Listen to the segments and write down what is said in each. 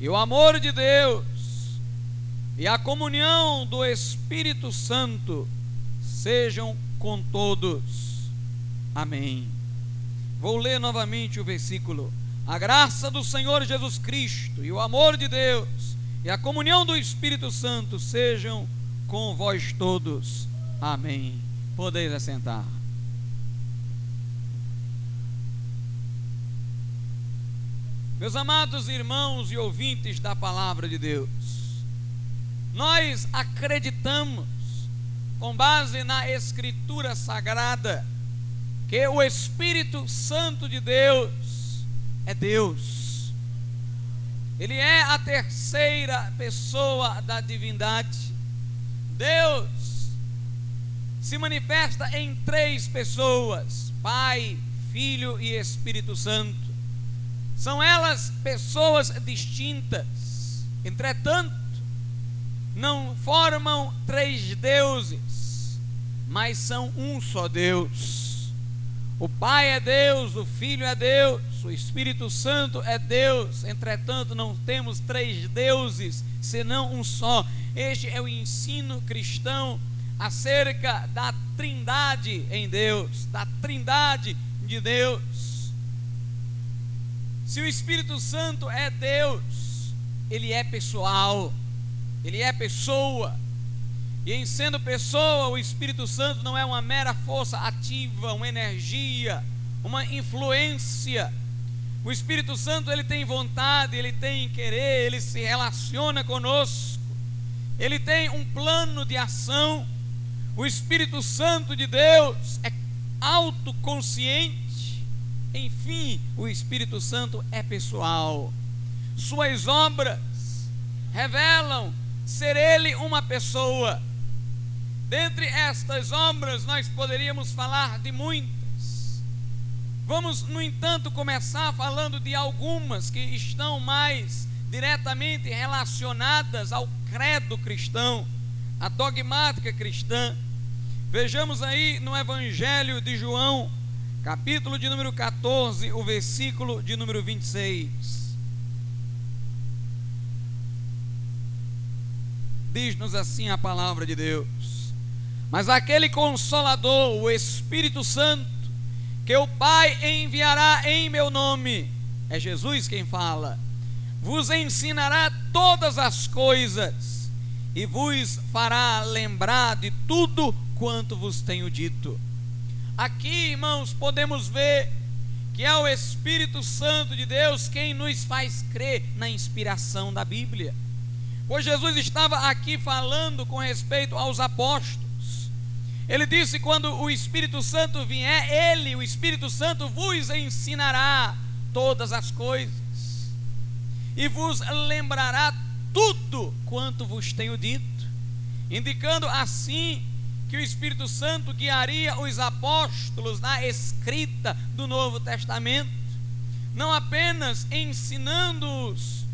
e o amor de Deus e a comunhão do Espírito Santo sejam com todos. Amém. Vou ler novamente o versículo. A graça do Senhor Jesus Cristo e o amor de Deus e a comunhão do Espírito Santo sejam com vós todos. Amém. Podeis assentar. Meus amados irmãos e ouvintes da palavra de Deus, nós acreditamos, com base na Escritura Sagrada, que o Espírito Santo de Deus é Deus. Ele é a terceira pessoa da divindade. Deus se manifesta em três pessoas: Pai, Filho e Espírito Santo. São elas pessoas distintas, entretanto, não formam três deuses, mas são um só Deus. O Pai é Deus, o Filho é Deus, o Espírito Santo é Deus, entretanto, não temos três deuses, senão um só. Este é o ensino cristão acerca da trindade em Deus, da trindade de Deus. Se o Espírito Santo é Deus, ele é pessoal, ele é pessoa. E em sendo pessoa, o Espírito Santo não é uma mera força ativa, uma energia, uma influência. O Espírito Santo ele tem vontade, ele tem querer, ele se relaciona conosco. Ele tem um plano de ação. O Espírito Santo de Deus é autoconsciente enfim, o Espírito Santo é pessoal. Suas obras revelam ser ele uma pessoa. Dentre estas obras, nós poderíamos falar de muitas. Vamos, no entanto, começar falando de algumas que estão mais diretamente relacionadas ao credo cristão, à dogmática cristã. Vejamos aí no Evangelho de João, capítulo de número 14, o versículo de número 26. Diz-nos assim a palavra de Deus: Mas aquele consolador, o Espírito Santo, que o Pai enviará em meu nome, é Jesus quem fala, vos ensinará todas as coisas e vos fará lembrar de tudo quanto vos tenho dito. Aqui, irmãos, podemos ver que é o Espírito Santo de Deus quem nos faz crer na inspiração da Bíblia. Pois Jesus estava aqui falando com respeito aos apóstolos. Ele disse: quando o Espírito Santo vier, ele, o Espírito Santo, vos ensinará todas as coisas e vos lembrará tudo quanto vos tenho dito, indicando assim que o Espírito Santo guiaria os apóstolos na escrita do Novo Testamento, não apenas ensinando-os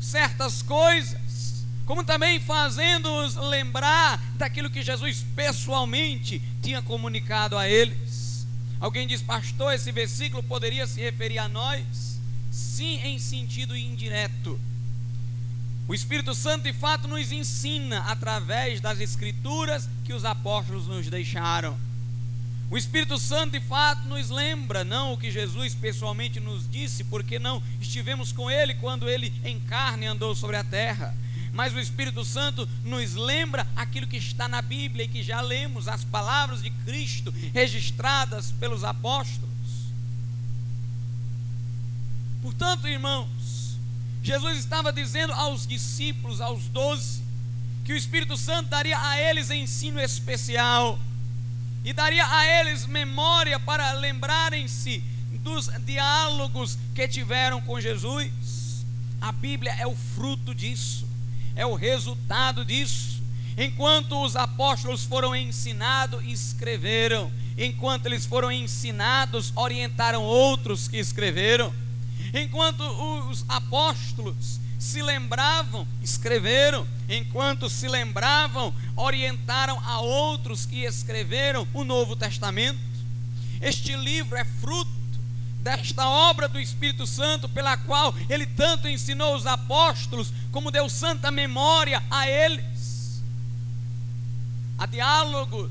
certas coisas, como também fazendo-os lembrar daquilo que Jesus pessoalmente tinha comunicado a eles. Alguém diz, pastor, esse versículo poderia se referir a nós? Sim, em sentido indireto o Espírito Santo de fato nos ensina através das Escrituras que os apóstolos nos deixaram. O Espírito Santo de fato nos lembra, não o que Jesus pessoalmente nos disse, porque não estivemos com Ele quando Ele em carne andou sobre a terra. Mas o Espírito Santo nos lembra aquilo que está na Bíblia e que já lemos, as palavras de Cristo registradas pelos apóstolos. Portanto, irmãos, Jesus estava dizendo aos discípulos, aos doze, que o Espírito Santo daria a eles ensino especial e daria a eles memória para lembrarem-se dos diálogos que tiveram com Jesus. A Bíblia é o fruto disso, é o resultado disso. Enquanto os apóstolos foram ensinados, escreveram. Enquanto eles foram ensinados, orientaram outros que escreveram. Enquanto os apóstolos se lembravam, escreveram, enquanto se lembravam, orientaram a outros que escreveram o Novo Testamento. Este livro é fruto desta obra do Espírito Santo, pela qual ele tanto ensinou os apóstolos, como deu santa memória a eles. Há diálogos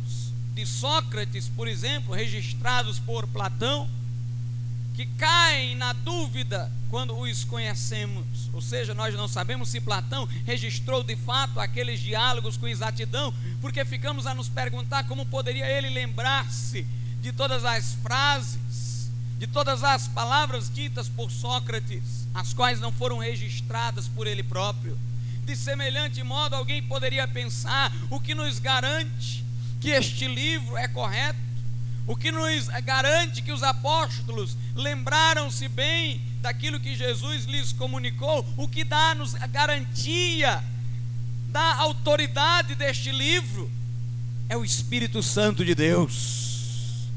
de Sócrates, por exemplo, registrados por Platão, que caem na dúvida quando os conhecemos. Ou seja, nós não sabemos se Platão registrou de fato aqueles diálogos com exatidão, porque ficamos a nos perguntar como poderia ele lembrar-se de todas as frases, de todas as palavras ditas por Sócrates, as quais não foram registradas por ele próprio. De semelhante modo, alguém poderia pensar o que nos garante que este livro é correto o que nos garante que os apóstolos lembraram-se bem daquilo que Jesus lhes comunicou, o que dá-nos a garantia da autoridade deste livro é o Espírito Santo de Deus.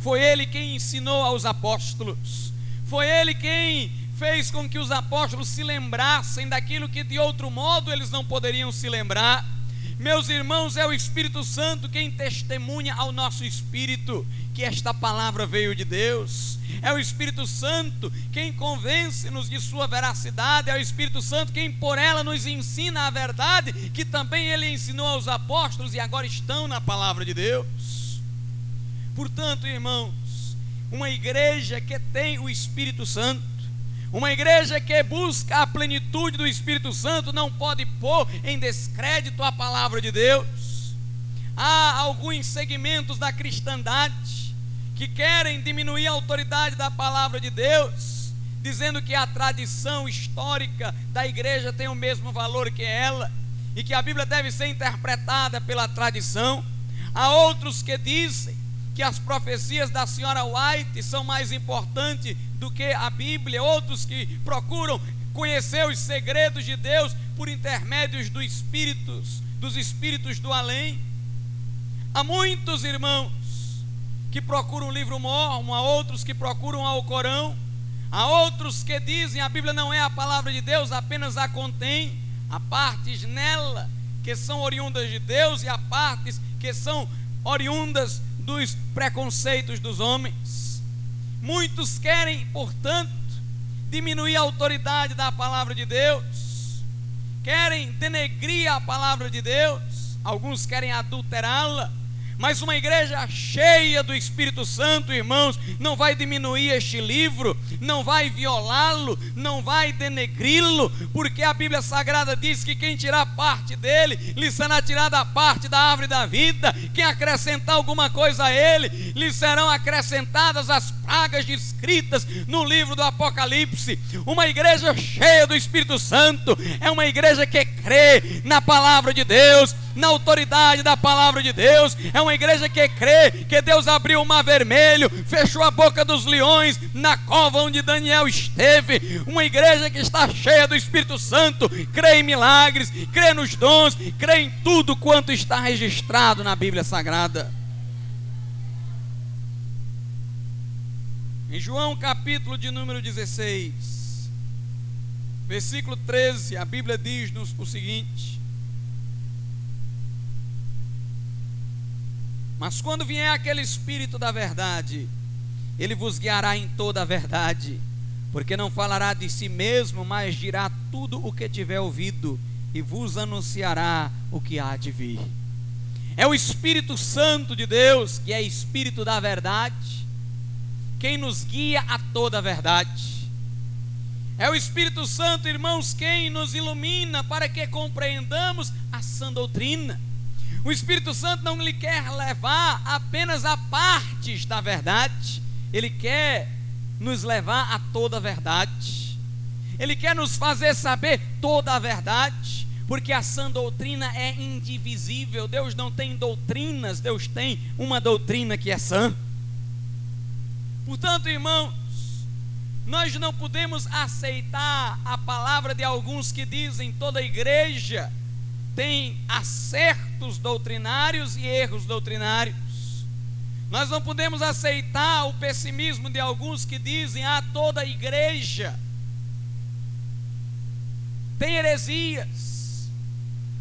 Foi ele quem ensinou aos apóstolos, foi ele quem fez com que os apóstolos se lembrassem daquilo que de outro modo eles não poderiam se lembrar. Meus irmãos, é o Espírito Santo quem testemunha ao nosso espírito que esta palavra veio de Deus. É o Espírito Santo quem convence-nos de sua veracidade. É o Espírito Santo quem por ela nos ensina a verdade que também ele ensinou aos apóstolos e agora estão na palavra de Deus. Portanto, irmãos, uma igreja que tem o Espírito Santo uma igreja que busca a plenitude do Espírito Santo não pode pôr em descrédito a palavra de Deus. Há alguns segmentos da cristandade que querem diminuir a autoridade da palavra de Deus, dizendo que a tradição histórica da igreja tem o mesmo valor que ela e que a Bíblia deve ser interpretada pela tradição. Há outros que dizem que as profecias da senhora White são mais importantes do que a Bíblia, outros que procuram conhecer os segredos de Deus por intermédios dos espíritos, dos espíritos do além. Há muitos irmãos que procuram o livro mormon, há outros que procuram ao Corão, há outros que dizem a Bíblia não é a palavra de Deus, apenas a contém, há partes nela que são oriundas de Deus e há partes que são oriundas dos preconceitos dos homens. Muitos querem, portanto, diminuir a autoridade da palavra de Deus, querem denegrir a palavra de Deus, alguns querem adulterá-la, mas uma igreja cheia do Espírito Santo, irmãos, não vai diminuir este livro, não vai violá-lo, não vai denegri-lo, porque a Bíblia Sagrada diz que quem tirar parte dele, lhe será tirada parte da árvore da vida, quem acrescentar alguma coisa a ele, lhe serão acrescentadas as pragas descritas no livro do Apocalipse. Uma igreja cheia do Espírito Santo é uma igreja que crê na palavra de Deus, na autoridade da palavra de Deus. É uma igreja que crê que Deus abriu o mar vermelho, fechou a boca dos leões na cova onde Daniel esteve. Uma igreja que está cheia do Espírito Santo, crê em milagres, crê nos dons, crê em tudo quanto está registrado na Bíblia Sagrada. Em João capítulo de número 16, versículo 13, a Bíblia diz-nos o seguinte: Mas quando vier aquele Espírito da verdade, ele vos guiará em toda a verdade, porque não falará de si mesmo, mas dirá tudo o que tiver ouvido e vos anunciará o que há de vir. É o Espírito Santo de Deus, que é Espírito da verdade, quem nos guia a toda a verdade. É o Espírito Santo, irmãos, quem nos ilumina para que compreendamos a sã doutrina. O Espírito Santo não lhe quer levar apenas a partes da verdade, ele quer nos levar a toda a verdade. Ele quer nos fazer saber toda a verdade, porque a sã doutrina é indivisível. Deus não tem doutrinas, Deus tem uma doutrina que é sã. Portanto, irmãos, nós não podemos aceitar a palavra de alguns que dizem toda a igreja tem acertos doutrinários e erros doutrinários. Nós não podemos aceitar o pessimismo de alguns que dizem: ah, toda igreja tem heresias.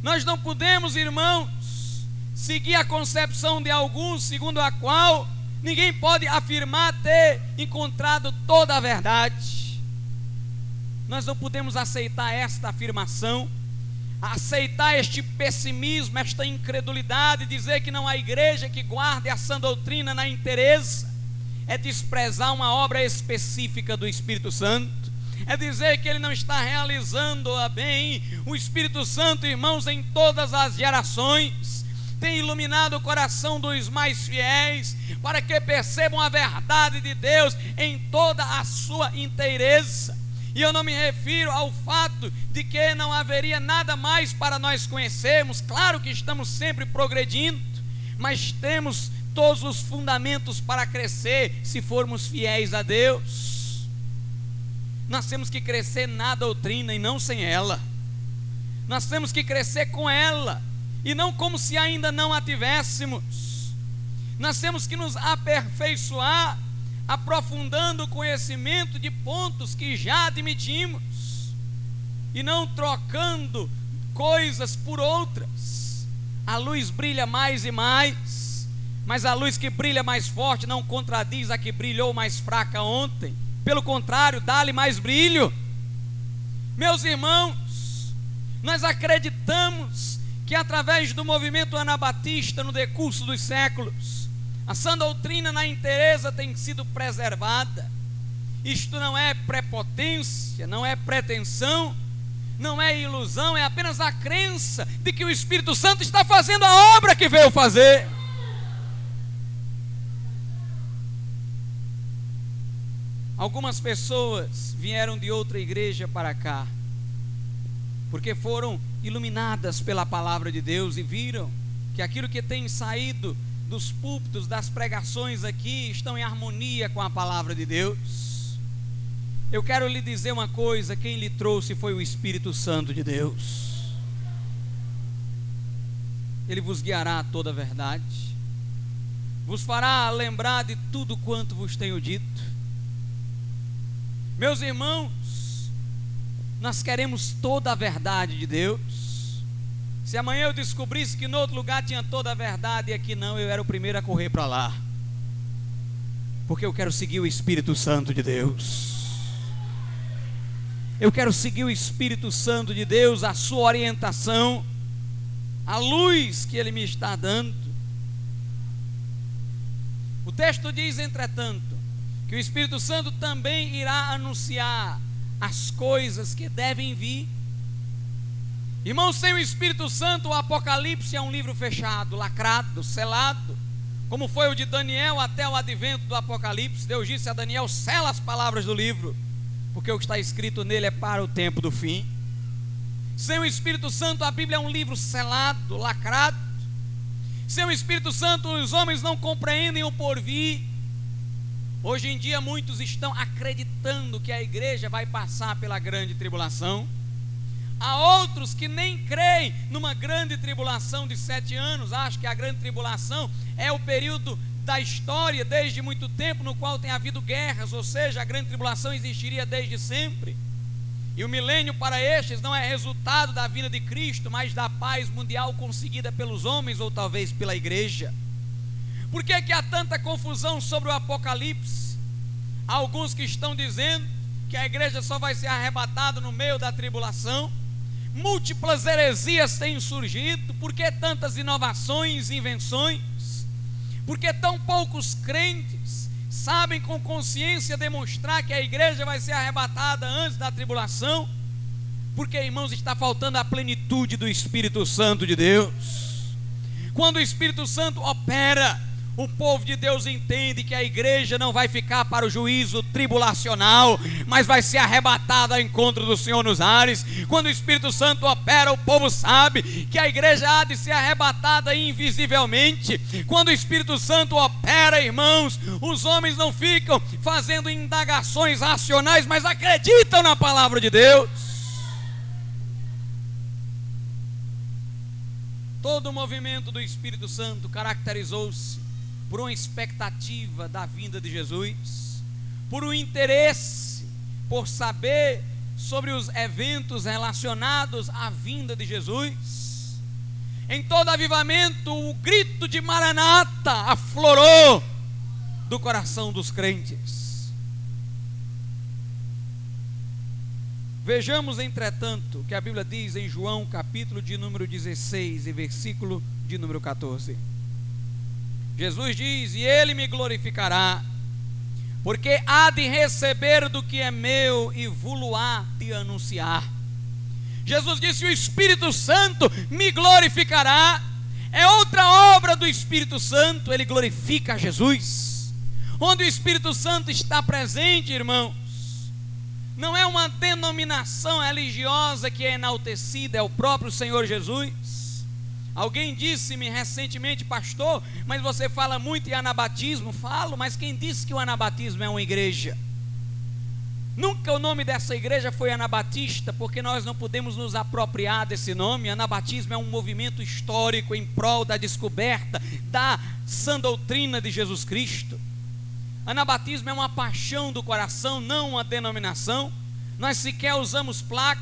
Nós não podemos, irmãos, seguir a concepção de alguns segundo a qual Ninguém pode afirmar ter encontrado toda a verdade. Nós não podemos aceitar esta afirmação, aceitar este pessimismo, esta incredulidade, dizer que não há igreja que guarde a sã doutrina na inteireza, é desprezar uma obra específica do Espírito Santo, é dizer que ele não está realizando-a bem. O Espírito Santo, irmãos, em todas as gerações, tem iluminado o coração dos mais fiéis, para que percebam a verdade de Deus em toda a sua inteireza. E eu não me refiro ao fato de que não haveria nada mais para nós conhecermos, claro que estamos sempre progredindo, mas temos todos os fundamentos para crescer se formos fiéis a Deus. Nós temos que crescer na doutrina e não sem ela. Nós temos que crescer com ela e não como se ainda não a tivéssemos. Nós temos que nos aperfeiçoar, aprofundando o conhecimento de pontos que já admitimos, e não trocando coisas por outras. A luz brilha mais e mais, mas a luz que brilha mais forte não contradiz a que brilhou mais fraca ontem. Pelo contrário, dá-lhe mais brilho. Meus irmãos, nós acreditamos que através do movimento anabatista no decurso dos séculos, a sã doutrina na inteireza tem sido preservada. Isto não é prepotência, não é pretensão, não é ilusão, é apenas a crença de que o Espírito Santo está fazendo a obra que veio fazer. Algumas pessoas vieram de outra igreja para cá, porque foram iluminadas pela palavra de Deus e viram que aquilo que tem saído dos púlpitos, das pregações aqui, estão em harmonia com a palavra de Deus. Eu quero lhe dizer uma coisa: quem lhe trouxe foi o Espírito Santo de Deus. Ele vos guiará a toda a verdade, vos fará lembrar de tudo quanto vos tenho dito. Meus irmãos, nós queremos toda a verdade de Deus. Se amanhã eu descobrisse que no outro lugar tinha toda a verdade e aqui não, eu era o primeiro a correr para lá. Porque eu quero seguir o Espírito Santo de Deus. Eu quero seguir o Espírito Santo de Deus, a sua orientação, a luz que ele me está dando. O texto diz, entretanto, que o Espírito Santo também irá anunciar as coisas que devem vir. Irmãos, sem o Espírito Santo, o Apocalipse é um livro fechado, lacrado, selado, como foi o de Daniel até o advento do Apocalipse. Deus disse a Daniel: sela as palavras do livro, porque o que está escrito nele é para o tempo do fim. Sem o Espírito Santo, a Bíblia é um livro selado, lacrado. Sem o Espírito Santo, os homens não compreendem o porvir, Hoje em dia, muitos estão acreditando que a igreja vai passar pela grande tribulação. Há outros que nem creem numa grande tribulação de sete anos, acham que a grande tribulação é o período da história desde muito tempo no qual tem havido guerras, ou seja, a grande tribulação existiria desde sempre. E o milênio para estes não é resultado da vinda de Cristo, mas da paz mundial conseguida pelos homens ou talvez pela igreja. Por que, que há tanta confusão sobre o Apocalipse? Há alguns que estão dizendo que a igreja só vai ser arrebatada no meio da tribulação. Múltiplas heresias têm surgido. Por que tantas inovações e invenções? Porque tão poucos crentes sabem com consciência demonstrar que a igreja vai ser arrebatada antes da tribulação? Porque, irmãos, está faltando a plenitude do Espírito Santo de Deus. Quando o Espírito Santo opera, o povo de Deus entende que a igreja não vai ficar para o juízo tribulacional, mas vai ser arrebatada ao encontro do Senhor nos ares. Quando o Espírito Santo opera, o povo sabe que a igreja há de ser arrebatada invisivelmente. Quando o Espírito Santo opera, irmãos, os homens não ficam fazendo indagações racionais, mas acreditam na palavra de Deus. Todo o movimento do Espírito Santo caracterizou-se por uma expectativa da vinda de Jesus, por um interesse por saber sobre os eventos relacionados à vinda de Jesus. Em todo avivamento, o grito de Maranata aflorou. do coração dos crentes. Vejamos, entretanto, que a Bíblia diz em João, capítulo de número 16 e versículo de número 14. Jesus diz: E ele me glorificará, porque há de receber do que é meu e vulo há de anunciar. Jesus disse: O Espírito Santo me glorificará. É outra obra do Espírito Santo, ele glorifica Jesus. Onde o Espírito Santo está presente, irmãos, não é uma denominação religiosa que é enaltecida, é o próprio Senhor Jesus. Alguém disse-me recentemente, pastor, mas você fala muito em anabatismo. Falo, mas quem disse que o anabatismo é uma igreja? Nunca o nome dessa igreja foi Anabatista, porque nós não podemos nos apropriar desse nome. Anabatismo é um movimento histórico em prol da descoberta da sã doutrina de Jesus Cristo. Anabatismo é uma paixão do coração, não uma denominação. Nós sequer usamos placa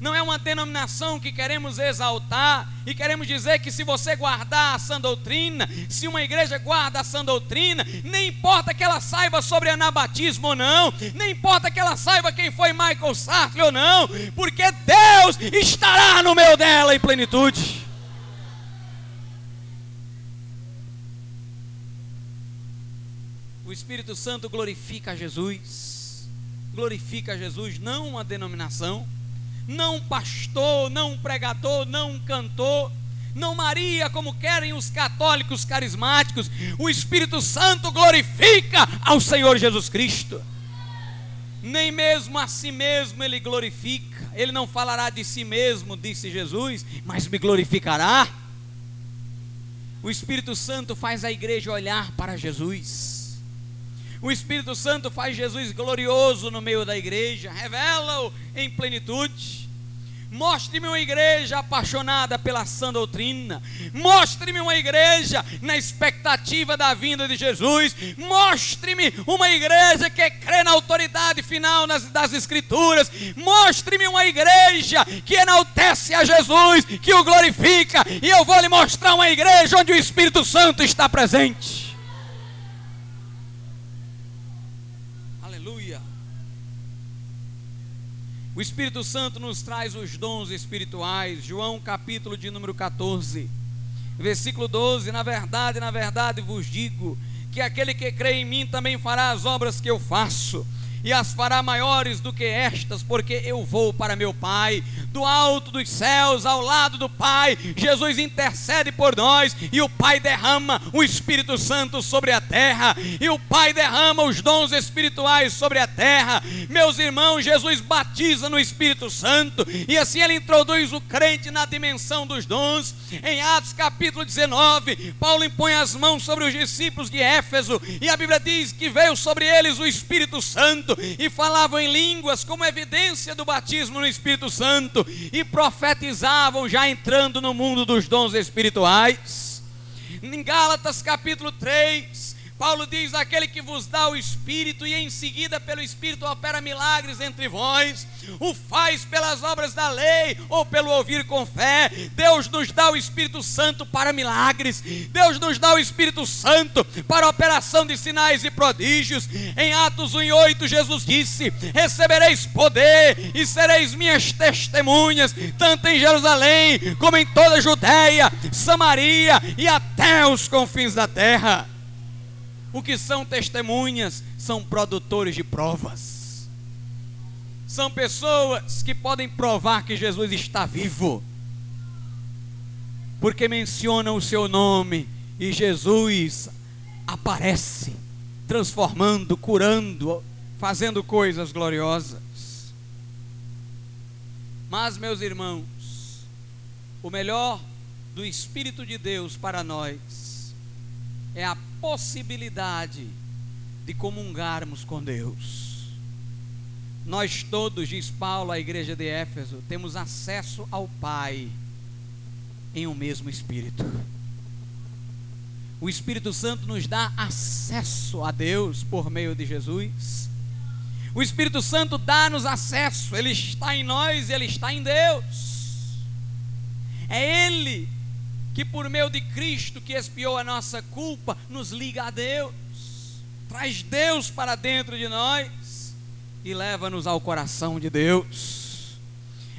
não é uma denominação que queremos exaltar e queremos dizer que se você guardar a sã doutrina, se uma igreja guarda a sã doutrina, nem importa que ela saiba sobre anabatismo ou não, nem importa que ela saiba quem foi Michael Sartre ou não, porque Deus estará no meio dela em plenitude. O Espírito Santo glorifica a Jesus, glorifica a Jesus, não uma denominação não pastor, não pregador, não cantor, não Maria, como querem os católicos carismáticos. O Espírito Santo glorifica ao Senhor Jesus Cristo. Nem mesmo a si mesmo ele glorifica. Ele não falará de si mesmo, disse Jesus, mas me glorificará. O Espírito Santo faz a igreja olhar para Jesus. O Espírito Santo faz Jesus glorioso no meio da igreja, revela-o em plenitude. Mostre-me uma igreja apaixonada pela sã doutrina. Mostre-me uma igreja na expectativa da vinda de Jesus. Mostre-me uma igreja que crê na autoridade final das, das Escrituras. Mostre-me uma igreja que enaltece a Jesus, que o glorifica. E eu vou lhe mostrar uma igreja onde o Espírito Santo está presente. O Espírito Santo nos traz os dons espirituais. João capítulo de número 14, versículo 12: Na verdade, na verdade vos digo que aquele que crê em mim também fará as obras que eu faço e as fará maiores do que estas, porque eu vou para meu Pai, do alto dos céus, ao lado do Pai. Jesus intercede por nós e o Pai derrama o Espírito Santo sobre a terra, e o Pai derrama os dons espirituais sobre a terra. Meus irmãos, Jesus batiza no Espírito Santo e assim ele introduz o crente na dimensão dos dons. Em Atos capítulo 19, Paulo impõe as mãos sobre os discípulos de Éfeso e a Bíblia diz que veio sobre eles o Espírito Santo e falavam em línguas como evidência do batismo no Espírito Santo e profetizavam já entrando no mundo dos dons espirituais. Em Gálatas capítulo 3, Paulo diz: aquele que vos dá o Espírito e em seguida pelo Espírito opera milagres entre vós, o faz pelas obras da lei ou pelo ouvir com fé. Deus nos dá o Espírito Santo para milagres, Deus nos dá o Espírito Santo para operação de sinais e prodígios. Em Atos 1 e 8, Jesus disse: Recebereis poder e sereis minhas testemunhas, tanto em Jerusalém como em toda a Judéia, Samaria e até os confins da terra. O que são testemunhas? São produtores de provas. São pessoas que podem provar que Jesus está vivo. Porque mencionam o seu nome e Jesus aparece, transformando, curando, fazendo coisas gloriosas. Mas, meus irmãos, o melhor do Espírito de Deus para nós é a possibilidade de comungarmos com Deus. Nós todos, diz Paulo à igreja de Éfeso, temos acesso ao Pai em um mesmo Espírito. O Espírito Santo nos dá acesso a Deus por meio de Jesus. O Espírito Santo dá-nos acesso, ele está em nós, ele está em Deus. É Ele que por meio de Cristo que expiou a nossa culpa, nos liga a Deus. traz Deus para dentro de nós e leva-nos ao coração de Deus.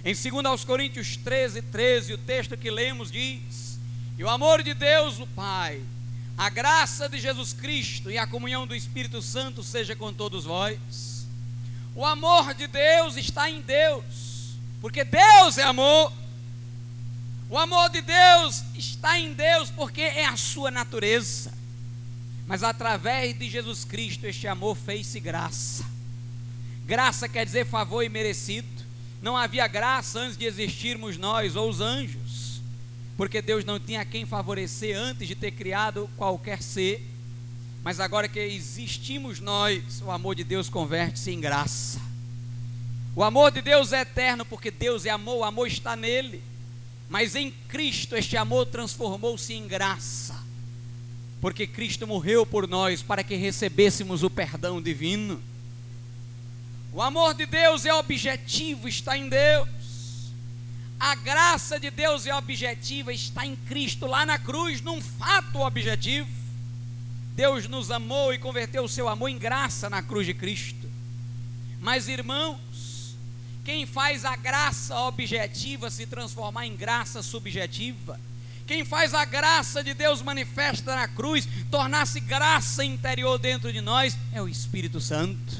Em 2 Coríntios 13, 13, o texto que lemos diz: E o amor de Deus, o Pai, a graça de Jesus Cristo e a comunhão do Espírito Santo seja com todos vós. O amor de Deus está em Deus, porque Deus é amor. O amor de Deus está em Deus, porque é a sua natureza. Mas através de Jesus Cristo, este amor fez-se graça. Graça quer dizer favor imerecido. Não havia graça antes de existirmos nós ou os anjos, porque Deus não tinha quem favorecer antes de ter criado qualquer ser. Mas agora que existimos nós, o amor de Deus converte-se em graça. O amor de Deus é eterno, porque Deus é amor, o amor está nele. Mas em Cristo este amor transformou-se em graça, porque Cristo morreu por nós para que recebêssemos o perdão divino. O amor de Deus é objetivo, está em Deus. A graça de Deus é objetiva, está em Cristo, lá na cruz, num fato objetivo. Deus nos amou e converteu o seu amor em graça na cruz de Cristo. Mas, irmãos, quem faz a graça objetiva se transformar em graça subjetiva, quem faz a graça de Deus manifesta na cruz, tornar-se graça interior dentro de nós, é o Espírito Santo.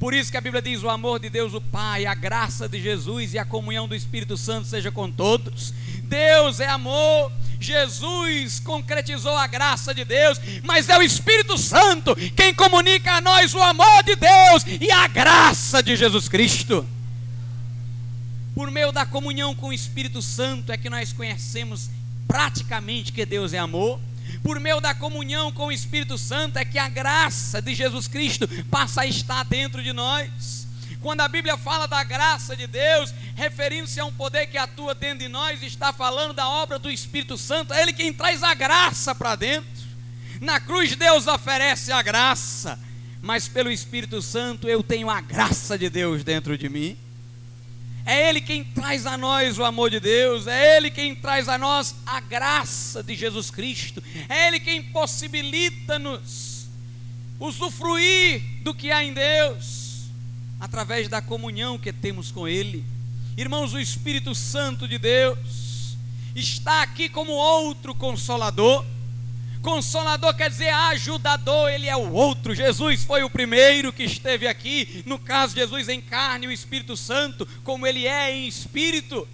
Por isso que a Bíblia diz: o amor de Deus, o Pai, a graça de Jesus e a comunhão do Espírito Santo seja com todos. Deus é amor. Jesus concretizou a graça de Deus, mas é o Espírito Santo quem comunica a nós o amor de Deus e a graça de Jesus Cristo. Por meio da comunhão com o Espírito Santo é que nós conhecemos praticamente que Deus é amor por meio da comunhão com o Espírito Santo, é que a graça de Jesus Cristo passa a estar dentro de nós. Quando a Bíblia fala da graça de Deus, referindo-se a um poder que atua dentro de nós, está falando da obra do Espírito Santo, é Ele quem traz a graça para dentro. Na cruz, Deus oferece a graça, mas pelo Espírito Santo eu tenho a graça de Deus dentro de mim. É Ele quem traz a nós o amor de Deus, é Ele quem traz a nós a graça de Jesus Cristo, é Ele quem possibilita-nos usufruir do que há em Deus, através da comunhão que temos com Ele. Irmãos, o Espírito Santo de Deus está aqui como outro consolador Consolador quer dizer ajudador, ele é o outro. Jesus foi o primeiro que esteve aqui. No caso, Jesus em carne, o Espírito Santo, como ele é em espírito.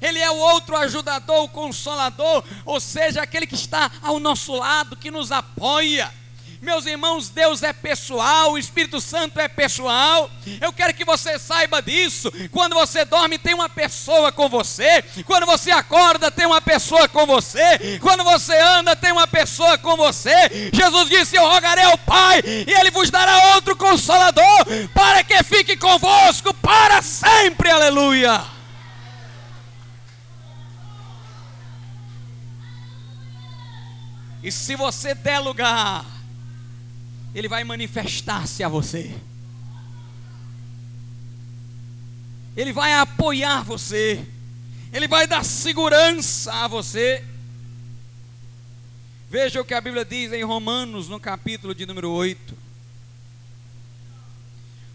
Ele é o outro ajudador, o consolador, ou seja, aquele que está ao nosso lado, que nos apoia meus irmãos, Deus é pessoal, o Espírito Santo é pessoal. Eu quero que você saiba disso. Quando você dorme, tem uma pessoa com você. Quando você acorda, tem uma pessoa com você. Quando você anda, tem uma pessoa com você. Jesus disse: Eu rogarei ao Pai, e Ele vos dará outro consolador, para que fique convosco para sempre. Aleluia. E se você der lugar, ele vai manifestar-se a você. Ele vai apoiar você. Ele vai dar segurança a você. Veja o que a Bíblia diz em Romanos, no capítulo de número 8.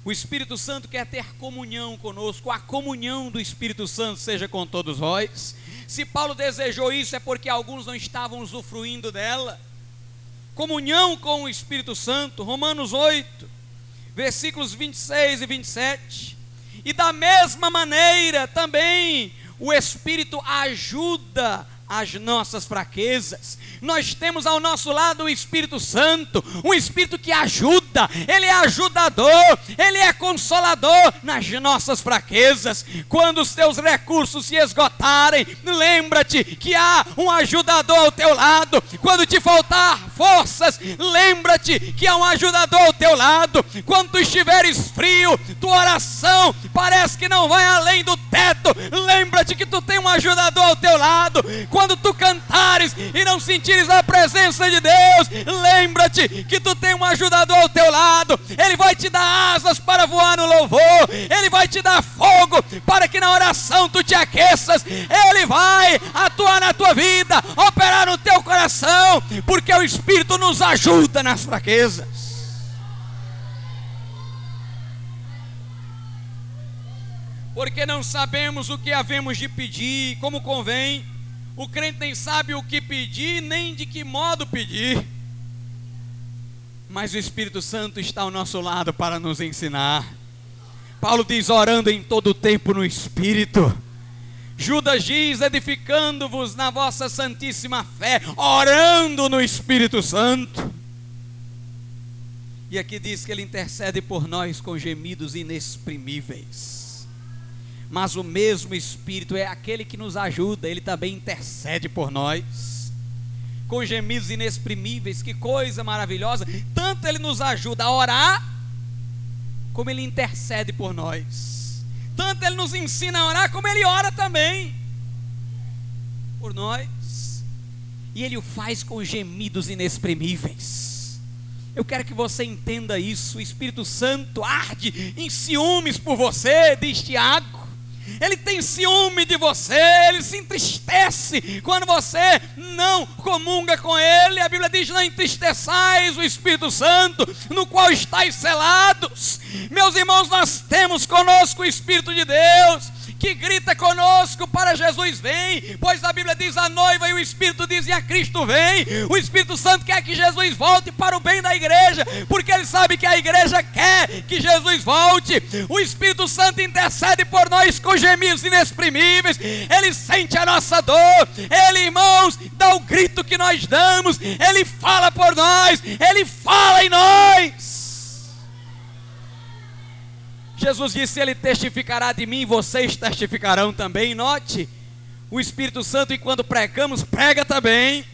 O Espírito Santo quer ter comunhão conosco, a comunhão do Espírito Santo seja com todos vós. Se Paulo desejou isso, é porque alguns não estavam usufruindo dela comunhão com o Espírito Santo, Romanos 8, versículos 26 e 27. E da mesma maneira também o Espírito ajuda as nossas fraquezas. Nós temos ao nosso lado o Espírito Santo, um Espírito que ajuda, ele é ajudador, ele é consolador nas nossas fraquezas. Quando os teus recursos se esgotarem, lembra-te que há um ajudador ao teu lado. Quando te faltar forças, lembra-te que há um ajudador ao teu lado. Quando tu estiveres frio, tua oração parece que não vai além do teto, lembra-te que tu tem um ajudador ao teu lado. Quando quando tu cantares e não sentires a presença de Deus, lembra-te que tu tem um ajudador ao teu lado, ele vai te dar asas para voar no louvor, ele vai te dar fogo para que na oração tu te aqueças, ele vai atuar na tua vida, operar no teu coração, porque o Espírito nos ajuda nas fraquezas. porque não sabemos o que havemos de pedir, como convém. O crente nem sabe o que pedir, nem de que modo pedir. Mas o Espírito Santo está ao nosso lado para nos ensinar. Paulo diz: orando em todo o tempo no Espírito. Judas diz: edificando-vos na vossa santíssima fé, orando no Espírito Santo. E aqui diz que ele intercede por nós com gemidos inexprimíveis. Mas o mesmo Espírito é aquele que nos ajuda, ele também intercede por nós. Com gemidos inexprimíveis, que coisa maravilhosa. Tanto ele nos ajuda a orar, como ele intercede por nós. Tanto ele nos ensina a orar, como ele ora também por nós. E ele o faz com gemidos inexprimíveis. Eu quero que você entenda isso. O Espírito Santo arde em ciúmes por você, diz Tiago. Ele tem ciúme de você, ele se entristece quando você não comunga com ele. A Bíblia diz: Não entristeçais o Espírito Santo, no qual estáis selados. Meus irmãos, nós temos conosco o Espírito de Deus que grita conosco para Jesus vem, pois a Bíblia diz a noiva e o Espírito dizem a Cristo vem. O Espírito Santo quer que Jesus volte para o bem da igreja, porque ele sabe que a igreja quer que Jesus volte. O Espírito Santo intercede por nós com gemidos inexprimíveis. Ele sente a nossa dor. Ele, irmãos, dá o grito que nós damos. Ele fala por nós. Ele fala em nós. Jesus disse: Ele testificará de mim, vocês testificarão também. Note, o Espírito Santo, enquanto pregamos, prega também.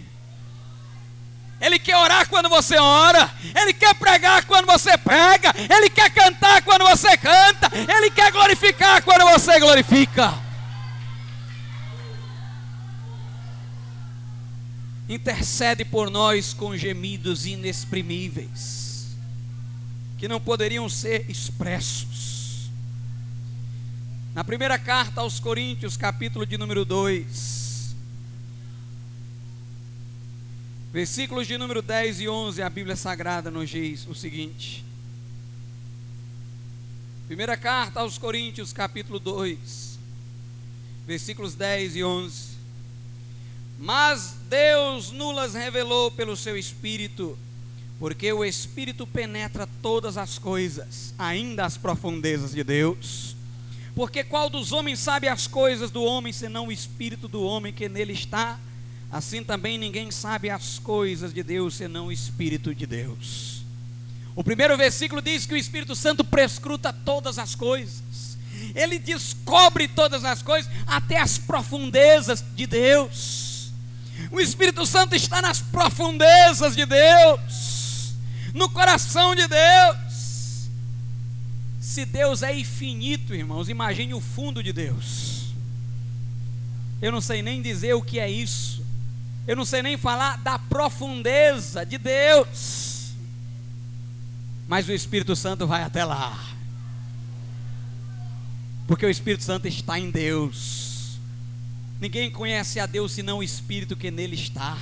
Ele quer orar quando você ora, Ele quer pregar quando você prega, Ele quer cantar quando você canta, Ele quer glorificar quando você glorifica. Intercede por nós com gemidos inexprimíveis, que não poderiam ser expressos. Na primeira carta aos Coríntios, capítulo de número 2, versículos de número 10 e 11, a Bíblia Sagrada nos diz o seguinte: Primeira carta aos Coríntios, capítulo 2, versículos 10 e 11. Mas Deus nulas revelou pelo seu Espírito, porque o Espírito penetra todas as coisas, ainda as profundezas de Deus. Porque qual dos homens sabe as coisas do homem, senão o espírito do homem que nele está? Assim também ninguém sabe as coisas de Deus, senão o espírito de Deus. O primeiro versículo diz que o Espírito Santo prescruta todas as coisas. Ele descobre todas as coisas, até as profundezas de Deus. O Espírito Santo está nas profundezas de Deus, no coração de Deus. Se Deus é infinito, irmãos, imagine o fundo de Deus. Eu não sei nem dizer o que é isso. Eu não sei nem falar da profundeza de Deus. Mas o Espírito Santo vai até lá. Porque o Espírito Santo está em Deus. Ninguém conhece a Deus senão o Espírito que nele está.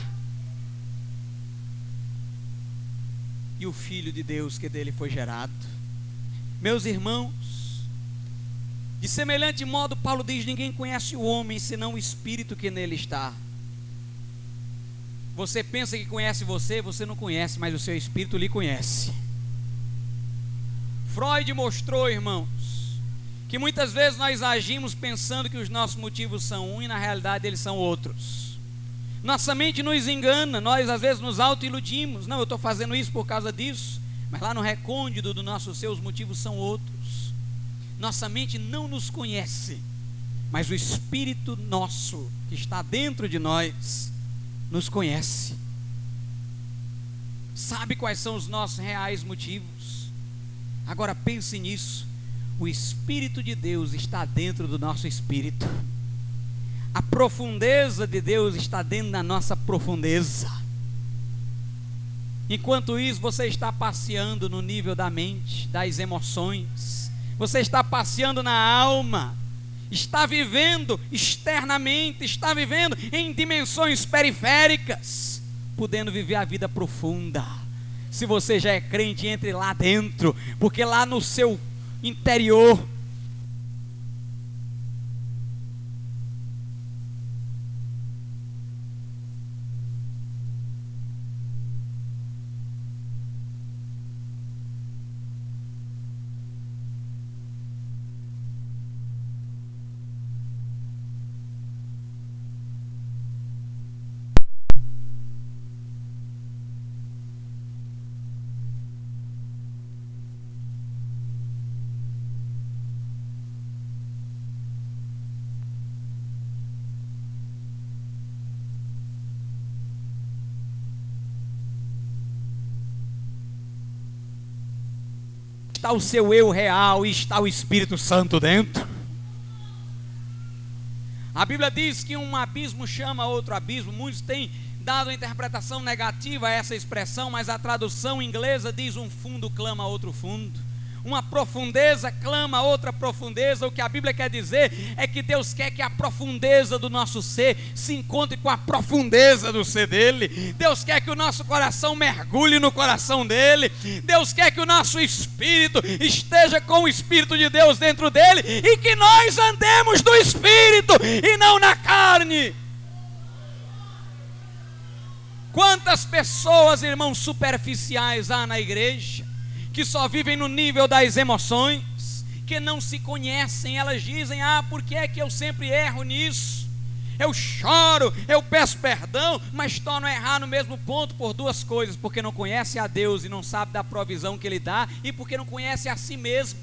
E o Filho de Deus que dele foi gerado. Meus irmãos, de semelhante modo, Paulo diz: ninguém conhece o homem senão o espírito que nele está. Você pensa que conhece você, você não conhece, mas o seu espírito lhe conhece. Freud mostrou, irmãos, que muitas vezes nós agimos pensando que os nossos motivos são um e na realidade eles são outros. Nossa mente nos engana, nós às vezes nos auto-iludimos. Não, eu estou fazendo isso por causa disso. Mas lá no recôndito do nosso ser, os motivos são outros. Nossa mente não nos conhece, mas o Espírito nosso, que está dentro de nós, nos conhece. Sabe quais são os nossos reais motivos. Agora pense nisso. O Espírito de Deus está dentro do nosso espírito. A profundeza de Deus está dentro da nossa profundeza. Enquanto isso, você está passeando no nível da mente, das emoções, você está passeando na alma, está vivendo externamente, está vivendo em dimensões periféricas, podendo viver a vida profunda. Se você já é crente, entre lá dentro, porque lá no seu interior está o seu eu real e está o Espírito Santo dentro. A Bíblia diz que um abismo chama outro abismo. Muitos têm dado interpretação negativa a essa expressão, mas a tradução inglesa diz um fundo clama outro fundo uma profundeza clama outra profundeza. O que a Bíblia quer dizer é que Deus quer que a profundeza do nosso ser se encontre com a profundeza do ser dele. Deus quer que o nosso coração mergulhe no coração dele. Deus quer que o nosso espírito esteja com o espírito de Deus dentro dele e que nós andemos do espírito e não na carne. Quantas pessoas, irmãos, superficiais há na igreja? Que só vivem no nível das emoções, que não se conhecem, elas dizem: Ah, por que é que eu sempre erro nisso? Eu choro, eu peço perdão, mas torno a errar no mesmo ponto por duas coisas: porque não conhece a Deus e não sabe da provisão que Ele dá, e porque não conhece a si mesmo.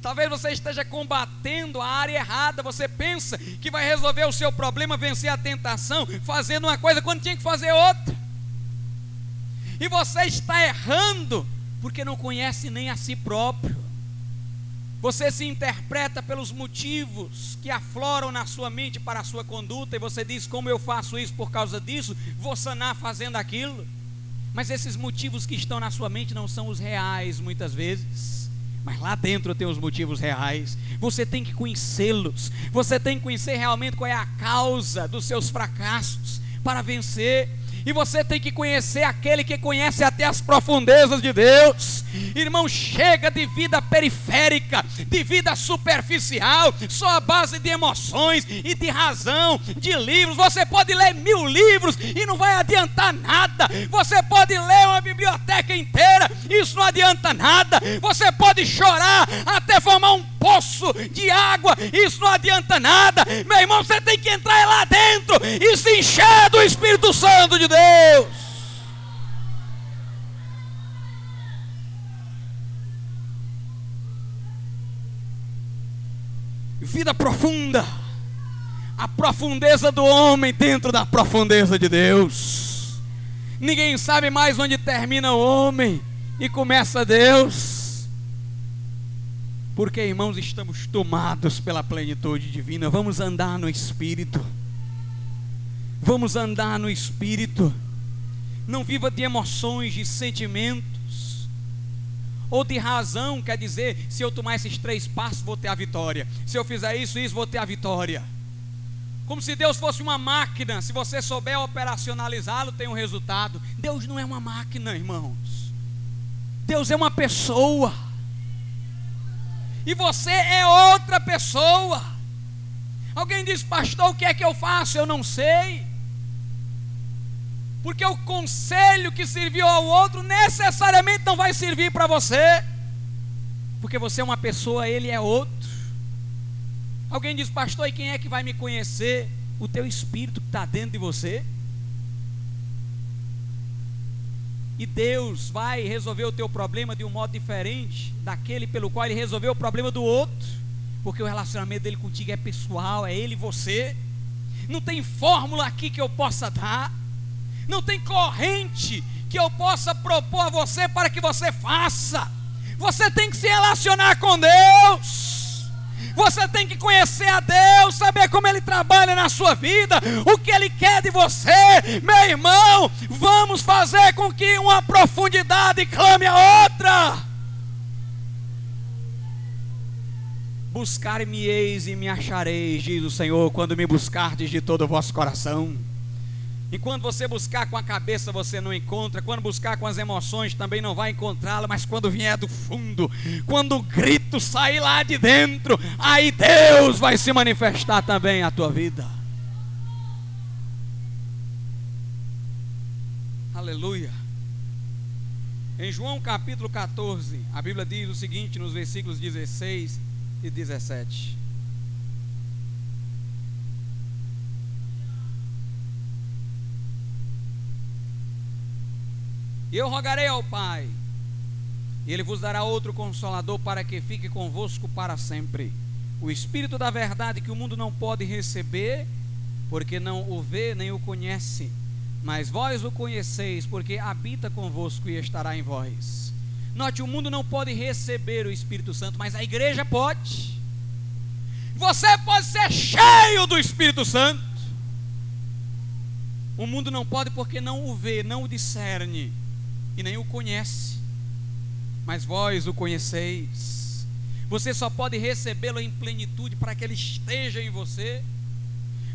Talvez você esteja combatendo a área errada. Você pensa que vai resolver o seu problema, vencer a tentação, fazendo uma coisa quando tinha que fazer outra. E você está errando porque não conhece nem a si próprio. Você se interpreta pelos motivos que afloram na sua mente para a sua conduta, e você diz: Como eu faço isso por causa disso? Vou sanar fazendo aquilo. Mas esses motivos que estão na sua mente não são os reais, muitas vezes. Mas lá dentro tem os motivos reais. Você tem que conhecê-los. Você tem que conhecer realmente qual é a causa dos seus fracassos para vencer e você tem que conhecer aquele que conhece até as profundezas de Deus. Irmão, chega de vida periférica, de vida superficial, só a base de emoções e de razão, de livros. Você pode ler mil livros e não vai adiantar nada. Você pode ler uma biblioteca inteira, isso não adianta nada. Você pode chorar até formar um poço de água, isso não adianta nada. Meu irmão, você tem que entrar lá dentro e se encher do Espírito Santo de Deus. Vida profunda, a profundeza do homem dentro da profundeza de Deus. Ninguém sabe mais onde termina o homem e começa Deus. Porque, irmãos, estamos tomados pela plenitude divina. Vamos andar no Espírito. Vamos andar no espírito. Não viva de emoções, de sentimentos ou de razão, quer dizer, se eu tomar esses três passos, vou ter a vitória. Se eu fizer isso, isso, vou ter a vitória. Como se Deus fosse uma máquina, se você souber operacionalizá-lo, tem um resultado. Deus não é uma máquina, irmãos. Deus é uma pessoa. E você é outra pessoa. Alguém diz, pastor, o que é que eu faço? Eu não sei. Porque o conselho que serviu ao outro necessariamente não vai servir para você. Porque você é uma pessoa, ele é outro. Alguém diz, pastor, e quem é que vai me conhecer? O teu espírito que está dentro de você. E Deus vai resolver o teu problema de um modo diferente daquele pelo qual ele resolveu o problema do outro. Porque o relacionamento dele contigo é pessoal, é ele e você. Não tem fórmula aqui que eu possa dar não tem corrente que eu possa propor a você para que você faça. Você tem que se relacionar com Deus. Você tem que conhecer a Deus, saber como Ele trabalha na sua vida, o que Ele quer de você, meu irmão. Vamos fazer com que uma profundidade clame a outra. Buscar-me-eis e me achareis, diz o Senhor, quando me buscardes de todo o vosso coração. E quando você buscar com a cabeça, você não encontra. Quando buscar com as emoções, também não vai encontrá-la. Mas quando vier do fundo, quando o grito sair lá de dentro, aí Deus vai se manifestar também a tua vida. Aleluia. Em João capítulo 14, a Bíblia diz o seguinte nos versículos 16 e 17. Eu rogarei ao Pai, e Ele vos dará outro consolador para que fique convosco para sempre. O Espírito da Verdade que o mundo não pode receber, porque não o vê nem o conhece. Mas vós o conheceis, porque habita convosco e estará em vós. Note, o mundo não pode receber o Espírito Santo, mas a igreja pode. Você pode ser cheio do Espírito Santo. O mundo não pode porque não o vê, não o discerne e nem o conhece. Mas vós o conheceis. Você só pode recebê-lo em plenitude para que ele esteja em você.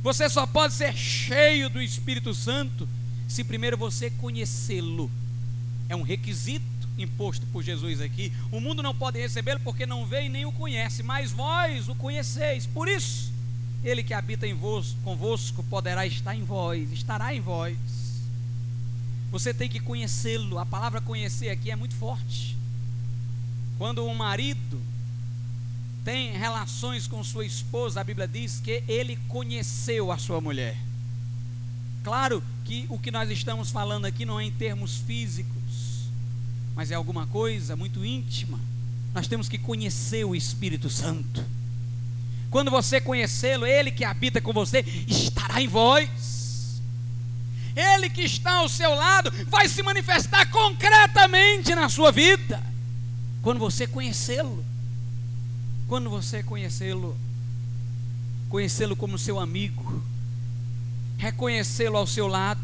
Você só pode ser cheio do Espírito Santo se primeiro você conhecê-lo. É um requisito imposto por Jesus aqui. O mundo não pode recebê-lo porque não vê e nem o conhece, mas vós o conheceis. Por isso, ele que habita em vos, convosco poderá estar em vós, estará em vós. Você tem que conhecê-lo. A palavra conhecer aqui é muito forte. Quando um marido tem relações com sua esposa, a Bíblia diz que ele conheceu a sua mulher. Claro que o que nós estamos falando aqui não é em termos físicos, mas é alguma coisa muito íntima. Nós temos que conhecer o Espírito Santo. Quando você conhecê-lo, ele que habita com você estará em vós. Ele que está ao seu lado vai se manifestar concretamente na sua vida. Quando você conhecê-lo. Quando você conhecê-lo, conhecê-lo como seu amigo, reconhecê-lo ao seu lado.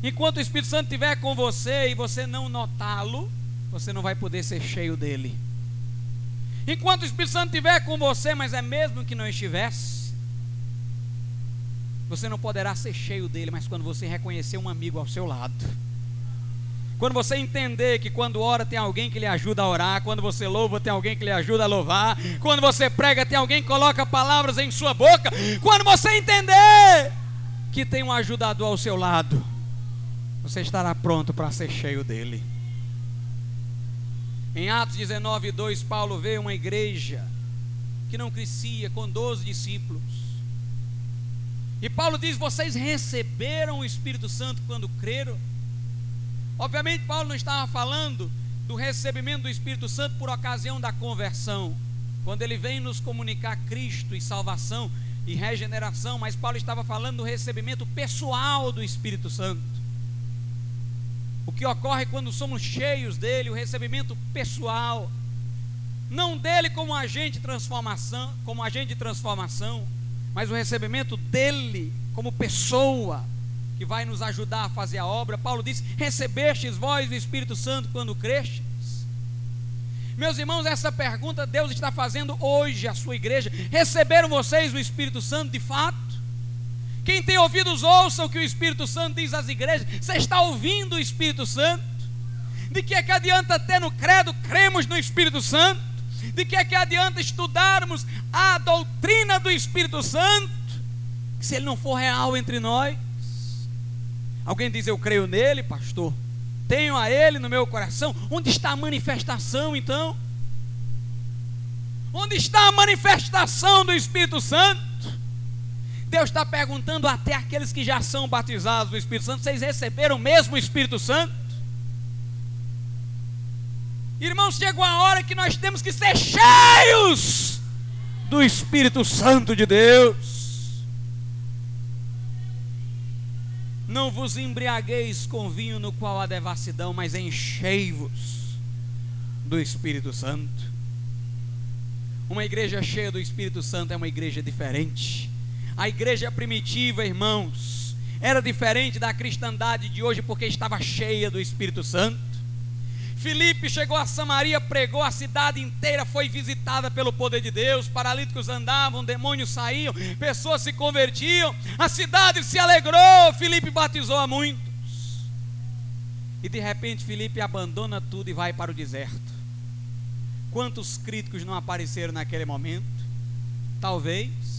Enquanto o Espírito Santo estiver com você e você não notá-lo, você não vai poder ser cheio dele. Enquanto o Espírito Santo estiver com você, mas é mesmo que não estivesse, você não poderá ser cheio dele, mas quando você reconhecer um amigo ao seu lado. Quando você entender que quando ora tem alguém que lhe ajuda a orar, quando você louva tem alguém que lhe ajuda a louvar, quando você prega tem alguém que coloca palavras em sua boca, quando você entender que tem um ajudador ao seu lado, você estará pronto para ser cheio dele. Em Atos 19, 2, Paulo vê uma igreja que não crescia, com 12 discípulos. E Paulo diz: Vocês receberam o Espírito Santo quando creram? Obviamente, Paulo não estava falando do recebimento do Espírito Santo por ocasião da conversão, quando ele vem nos comunicar Cristo e salvação e regeneração, mas Paulo estava falando do recebimento pessoal do Espírito Santo. O que ocorre quando somos cheios dele, o recebimento pessoal, não dele como agente de transformação, como agente de transformação, mas o recebimento dele como pessoa que vai nos ajudar a fazer a obra. Paulo diz: "Recebestes vós o Espírito Santo quando crestes?" Meus irmãos, essa pergunta Deus está fazendo hoje à sua igreja. Receberam vocês o Espírito Santo de fato? Quem tem ouvidos, ouça o que o Espírito Santo diz às igrejas. Você está ouvindo o Espírito Santo? De que é que adianta ter no credo, cremos no Espírito Santo? De que é que adianta estudarmos a doutrina do Espírito Santo? Se ele não for real entre nós. Alguém diz, eu creio nele, pastor. Tenho a ele no meu coração. Onde está a manifestação então? Onde está a manifestação do Espírito Santo? Deus está perguntando até aqueles que já são batizados do Espírito Santo: vocês receberam mesmo o Espírito Santo? Irmãos, chegou a hora que nós temos que ser cheios do Espírito Santo de Deus. Não vos embriagueis com vinho no qual há devassidão, mas enchei-vos do Espírito Santo. Uma igreja cheia do Espírito Santo é uma igreja diferente. A igreja primitiva, irmãos, era diferente da cristandade de hoje porque estava cheia do Espírito Santo. Filipe chegou a Samaria, pregou, a cidade inteira foi visitada pelo poder de Deus, paralíticos andavam, demônios saíam, pessoas se convertiam, a cidade se alegrou, Filipe batizou a muitos. E de repente Filipe abandona tudo e vai para o deserto. Quantos críticos não apareceram naquele momento? Talvez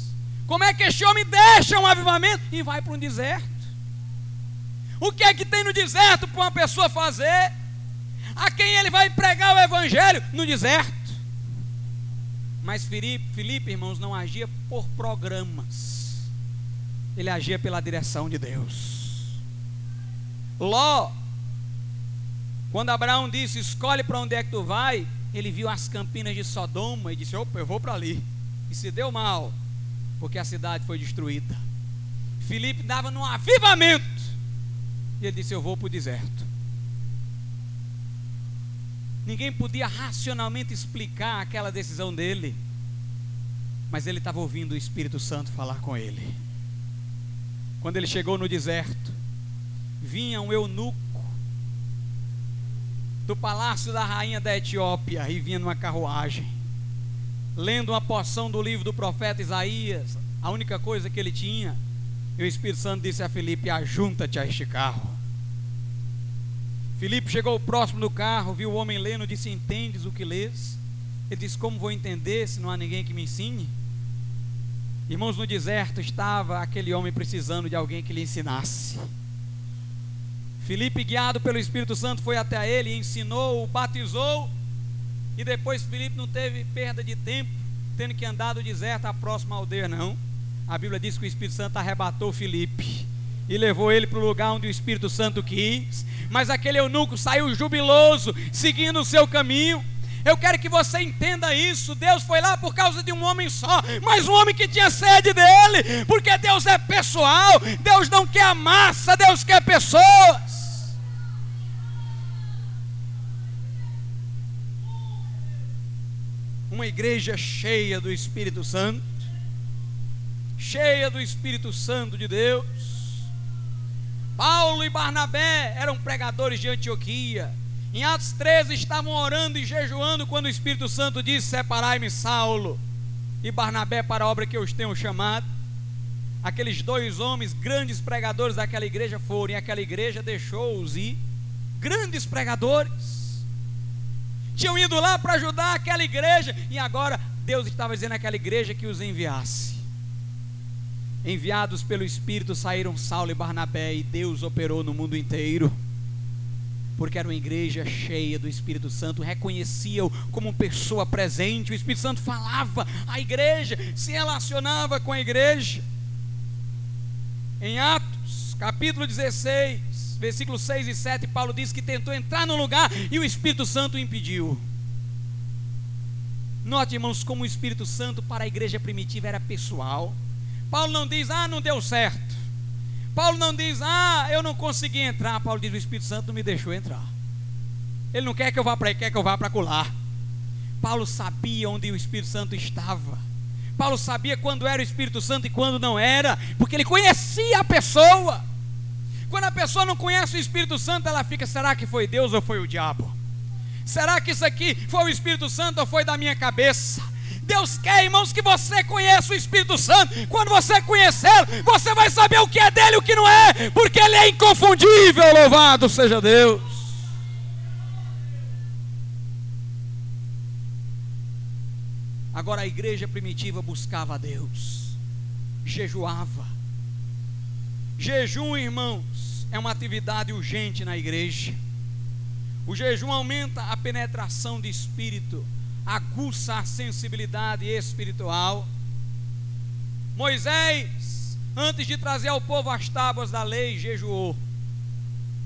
como é que este homem deixa um avivamento e vai para um deserto? O que é que tem no deserto para uma pessoa fazer? A quem ele vai pregar o evangelho? No deserto. Mas Filipe, irmãos, não agia por programas. Ele agia pela direção de Deus. Ló, quando Abraão disse: Escolhe para onde é que tu vai, ele viu as campinas de Sodoma e disse: Opa, eu vou para ali. E se deu mal, porque a cidade foi destruída. Filipe dava num avivamento. E ele disse: Eu vou para o deserto. Ninguém podia racionalmente explicar aquela decisão dele. Mas ele estava ouvindo o Espírito Santo falar com ele. Quando ele chegou no deserto, vinha um eunuco do palácio da rainha da Etiópia e vinha numa carruagem, lendo uma porção do livro do profeta Isaías, a única coisa que ele tinha. E o Espírito Santo disse a Felipe: Ajunta-te a este carro. Filipe chegou próximo do carro, viu o homem lendo, disse: Entendes o que lês? Ele disse: Como vou entender se não há ninguém que me ensine? Irmãos, no deserto estava aquele homem precisando de alguém que lhe ensinasse. Filipe, guiado pelo Espírito Santo, foi até ele, ensinou, o batizou, e depois Filipe não teve perda de tempo, tendo que andar do deserto à próxima aldeia, não. A Bíblia diz que o Espírito Santo arrebatou Filipe e levou ele para o lugar onde o Espírito Santo quis. Mas aquele eunuco saiu jubiloso, seguindo o seu caminho. Eu quero que você entenda isso. Deus foi lá por causa de um homem só, mas um homem que tinha sede dele, porque Deus é pessoal. Deus não quer a massa, Deus quer pessoas. Uma igreja cheia do Espírito Santo, cheia do Espírito Santo de Deus Paulo e Barnabé eram pregadores de Antioquia. Em Atos 13 estavam orando e jejuando quando o Espírito Santo disse: Separai-me, Saulo e Barnabé, para a obra que eu os tenho chamado. Aqueles dois homens, grandes pregadores daquela igreja, foram, e aquela igreja deixou-os ir. Grandes pregadores. Tinham ido lá para ajudar aquela igreja, e agora Deus estava dizendo àquela igreja que os enviasse enviados pelo Espírito, saíram Saulo e Barnabé e Deus operou no mundo inteiro. Porque era uma igreja cheia do Espírito Santo, reconheciam como pessoa presente. O Espírito Santo falava, a igreja se relacionava com a igreja. Em Atos, capítulo 16, versículos 6 e 7, Paulo diz que tentou entrar no lugar e o Espírito Santo impediu. Note, irmãos, como o Espírito Santo para a igreja primitiva era pessoal. Paulo não diz, ah, não deu certo. Paulo não diz, ah, eu não consegui entrar. Paulo diz, o Espírito Santo me deixou entrar. Ele não quer que eu vá para aí, quer que eu vá para colar. Paulo sabia onde o Espírito Santo estava. Paulo sabia quando era o Espírito Santo e quando não era, porque ele conhecia a pessoa. Quando a pessoa não conhece o Espírito Santo, ela fica: será que foi Deus ou foi o diabo? Será que isso aqui foi o Espírito Santo ou foi da minha cabeça? Deus quer, irmãos, que você conheça o Espírito Santo. Quando você conhecê-lo, você vai saber o que é dele e o que não é, porque ele é inconfundível. Louvado seja Deus. Agora a igreja primitiva buscava a Deus, jejuava. Jejum, irmãos, é uma atividade urgente na igreja. O jejum aumenta a penetração de espírito aguça a sensibilidade espiritual. Moisés, antes de trazer ao povo as tábuas da lei, jejuou.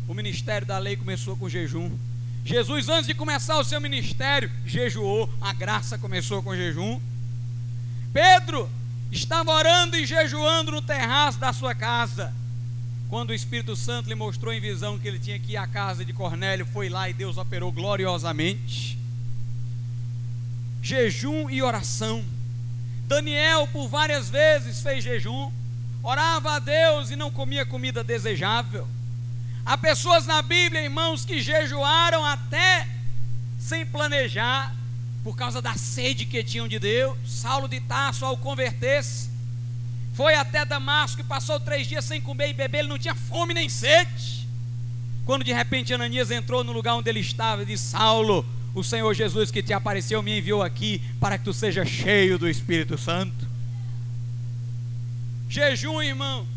O ministério da lei começou com jejum. Jesus, antes de começar o seu ministério, jejuou. A graça começou com jejum. Pedro estava orando e jejuando no terraço da sua casa. Quando o Espírito Santo lhe mostrou em visão que ele tinha que ir à casa de Cornélio, foi lá e Deus operou gloriosamente jejum e oração. Daniel, por várias vezes, fez jejum, orava a Deus e não comia comida desejável. Há pessoas na Bíblia, irmãos, que jejuaram até sem planejar, por causa da sede que tinham de Deus. Saulo de Tarso, ao converter-se, foi até Damasco e passou três dias sem comer e beber, ele não tinha fome nem sede. Quando de repente Ananias entrou no lugar onde ele estava e disse: Saulo, o Senhor Jesus que te apareceu me enviou aqui para que tu seja cheio do Espírito Santo. Jejum, irmãos,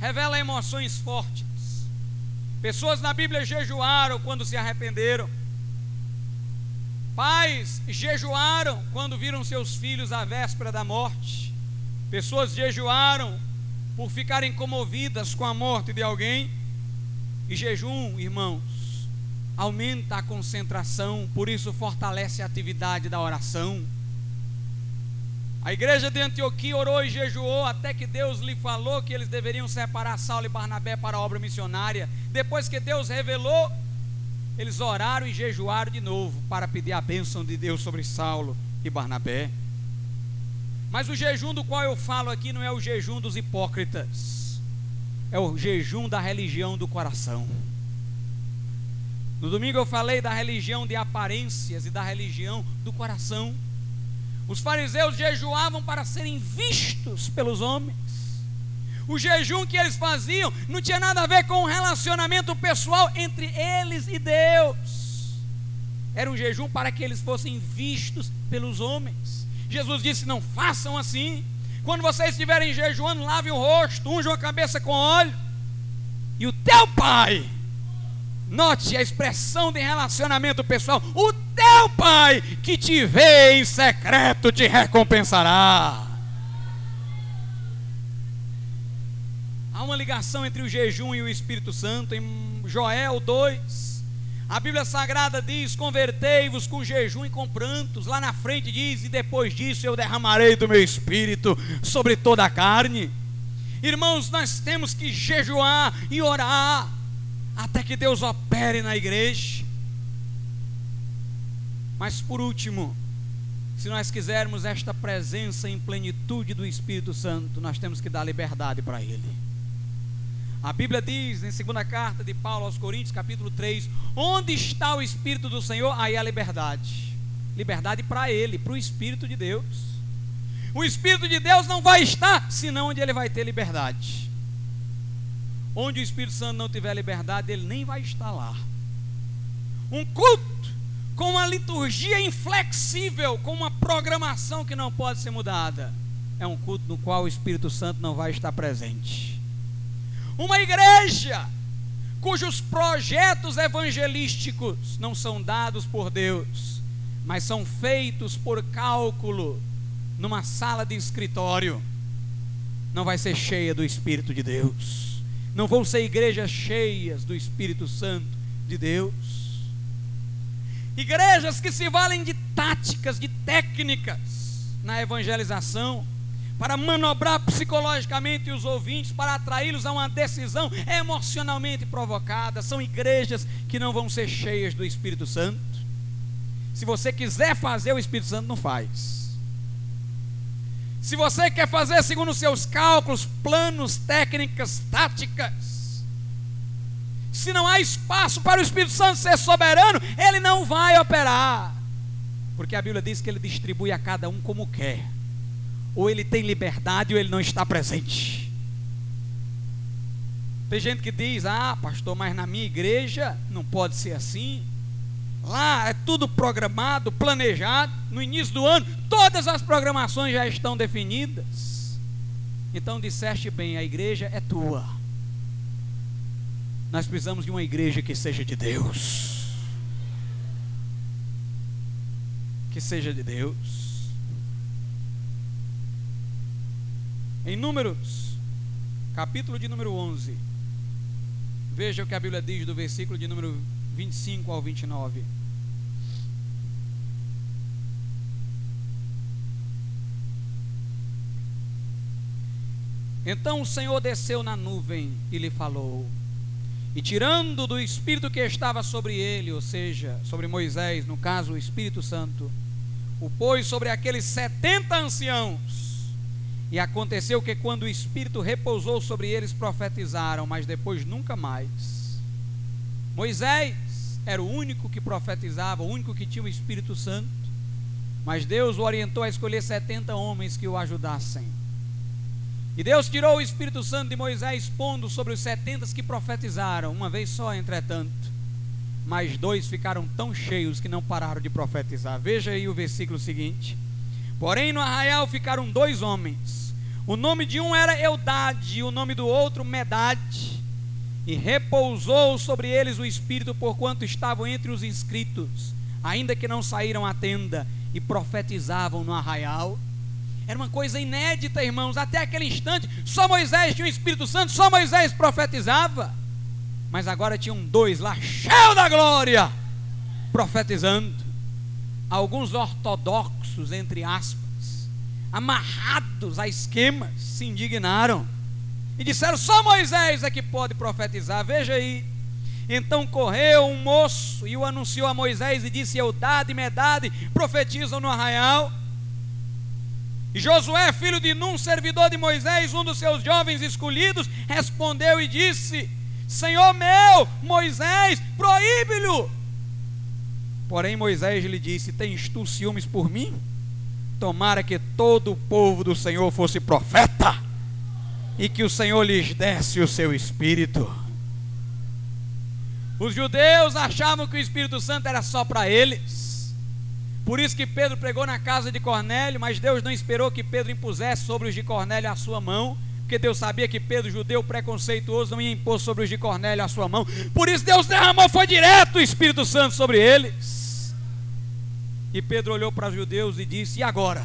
revela emoções fortes. Pessoas na Bíblia jejuaram quando se arrependeram. Pais jejuaram quando viram seus filhos à véspera da morte. Pessoas jejuaram por ficarem comovidas com a morte de alguém. E jejum, irmãos, aumenta a concentração, por isso fortalece a atividade da oração. A igreja de Antioquia orou e jejuou até que Deus lhe falou que eles deveriam separar Saulo e Barnabé para a obra missionária. Depois que Deus revelou, eles oraram e jejuaram de novo para pedir a bênção de Deus sobre Saulo e Barnabé. Mas o jejum do qual eu falo aqui não é o jejum dos hipócritas, é o jejum da religião do coração. No domingo eu falei da religião de aparências e da religião do coração. Os fariseus jejuavam para serem vistos pelos homens. O jejum que eles faziam não tinha nada a ver com um relacionamento pessoal entre eles e Deus. Era um jejum para que eles fossem vistos pelos homens. Jesus disse: Não façam assim. Quando vocês estiverem jejuando, lavem o rosto, unjam a cabeça com óleo. E o teu pai, note a expressão de relacionamento pessoal: o teu pai que te vê em secreto te recompensará. Há uma ligação entre o jejum e o Espírito Santo em Joel 2. A Bíblia Sagrada diz: Convertei-vos com jejum e com prantos. Lá na frente diz: E depois disso eu derramarei do meu espírito sobre toda a carne. Irmãos, nós temos que jejuar e orar até que Deus opere na igreja. Mas por último, se nós quisermos esta presença em plenitude do Espírito Santo, nós temos que dar liberdade para Ele. A Bíblia diz em segunda carta de Paulo aos Coríntios, capítulo 3, onde está o Espírito do Senhor? Aí a liberdade. Liberdade para ele, para o Espírito de Deus. O Espírito de Deus não vai estar senão onde ele vai ter liberdade. Onde o Espírito Santo não tiver liberdade, ele nem vai estar lá. Um culto com uma liturgia inflexível, com uma programação que não pode ser mudada, é um culto no qual o Espírito Santo não vai estar presente. Uma igreja cujos projetos evangelísticos não são dados por Deus, mas são feitos por cálculo numa sala de escritório, não vai ser cheia do Espírito de Deus. Não vão ser igrejas cheias do Espírito Santo de Deus. Igrejas que se valem de táticas, de técnicas na evangelização, para manobrar psicologicamente os ouvintes, para atraí-los a uma decisão emocionalmente provocada. São igrejas que não vão ser cheias do Espírito Santo. Se você quiser fazer, o Espírito Santo não faz. Se você quer fazer segundo os seus cálculos, planos, técnicas, táticas, se não há espaço para o Espírito Santo ser soberano, ele não vai operar. Porque a Bíblia diz que ele distribui a cada um como quer ou ele tem liberdade ou ele não está presente. Tem gente que diz: Ah, pastor, mas na minha igreja não pode ser assim. Lá é tudo programado, planejado. No início do ano, todas as programações já estão definidas. Então disseste bem: a igreja é tua. Nós precisamos de uma igreja que seja de Deus. Que seja de Deus. Em Números, capítulo de número 11, veja o que a Bíblia diz do versículo de número 25 ao 29. Então o Senhor desceu na nuvem e lhe falou, e tirando do Espírito que estava sobre ele, ou seja, sobre Moisés, no caso o Espírito Santo, o pôs sobre aqueles setenta anciãos, e aconteceu que quando o Espírito repousou sobre eles, profetizaram, mas depois nunca mais. Moisés era o único que profetizava, o único que tinha o Espírito Santo, mas Deus o orientou a escolher 70 homens que o ajudassem. E Deus tirou o Espírito Santo de Moisés, pondo sobre os 70 que profetizaram, uma vez só, entretanto. Mas dois ficaram tão cheios que não pararam de profetizar. Veja aí o versículo seguinte. Porém, no arraial ficaram dois homens. O nome de um era Eudade, e o nome do outro Medade. E repousou sobre eles o Espírito, porquanto estavam entre os inscritos, ainda que não saíram à tenda, e profetizavam no arraial. Era uma coisa inédita, irmãos. Até aquele instante, só Moisés tinha o Espírito Santo, só Moisés profetizava. Mas agora tinham dois lá, cheio da glória, profetizando. Alguns ortodoxos entre aspas, amarrados a esquemas, se indignaram e disseram: só Moisés é que pode profetizar. Veja aí. Então correu um moço e o anunciou a Moisés e disse: Eudade e Medade profetizam no arraial. E Josué, filho de Num, servidor de Moisés, um dos seus jovens escolhidos, respondeu e disse: Senhor meu, Moisés, proíbe-lhe. Porém, Moisés lhe disse: Tens tu ciúmes por mim? Tomara que todo o povo do Senhor fosse profeta, e que o Senhor lhes desse o seu espírito. Os judeus achavam que o Espírito Santo era só para eles. Por isso que Pedro pregou na casa de Cornélio, mas Deus não esperou que Pedro impusesse sobre os de Cornélio a sua mão, porque Deus sabia que Pedro, judeu preconceituoso, não ia impor sobre os de Cornélio a sua mão. Por isso Deus derramou, foi direto o Espírito Santo sobre eles. E Pedro olhou para os judeus e disse: E agora?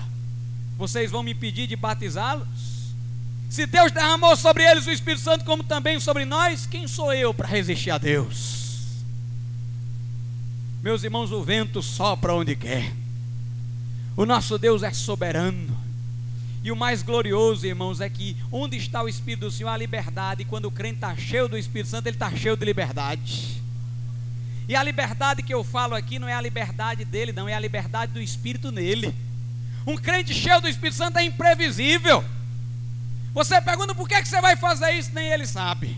Vocês vão me pedir de batizá-los? Se Deus derramou sobre eles o Espírito Santo, como também sobre nós, quem sou eu para resistir a Deus? Meus irmãos, o vento sopra onde quer. O nosso Deus é soberano. E o mais glorioso, irmãos, é que onde está o Espírito do Senhor, a liberdade. E quando o crente está cheio do Espírito Santo, ele está cheio de liberdade. E a liberdade que eu falo aqui não é a liberdade dele, não, é a liberdade do Espírito nele. Um crente cheio do Espírito Santo é imprevisível. Você pergunta por que, que você vai fazer isso, nem ele sabe.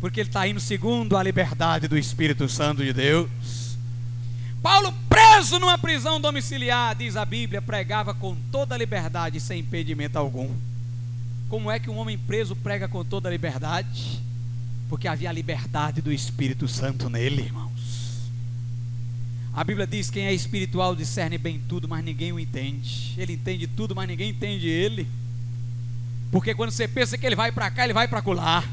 Porque ele está indo segundo a liberdade do Espírito Santo de Deus. Paulo, preso numa prisão domiciliar, diz a Bíblia, pregava com toda liberdade, sem impedimento algum. Como é que um homem preso prega com toda liberdade? Porque havia a liberdade do Espírito Santo nele, irmãos. A Bíblia diz: quem é espiritual discerne bem tudo, mas ninguém o entende. Ele entende tudo, mas ninguém entende ele. Porque quando você pensa que ele vai para cá, ele vai para lá.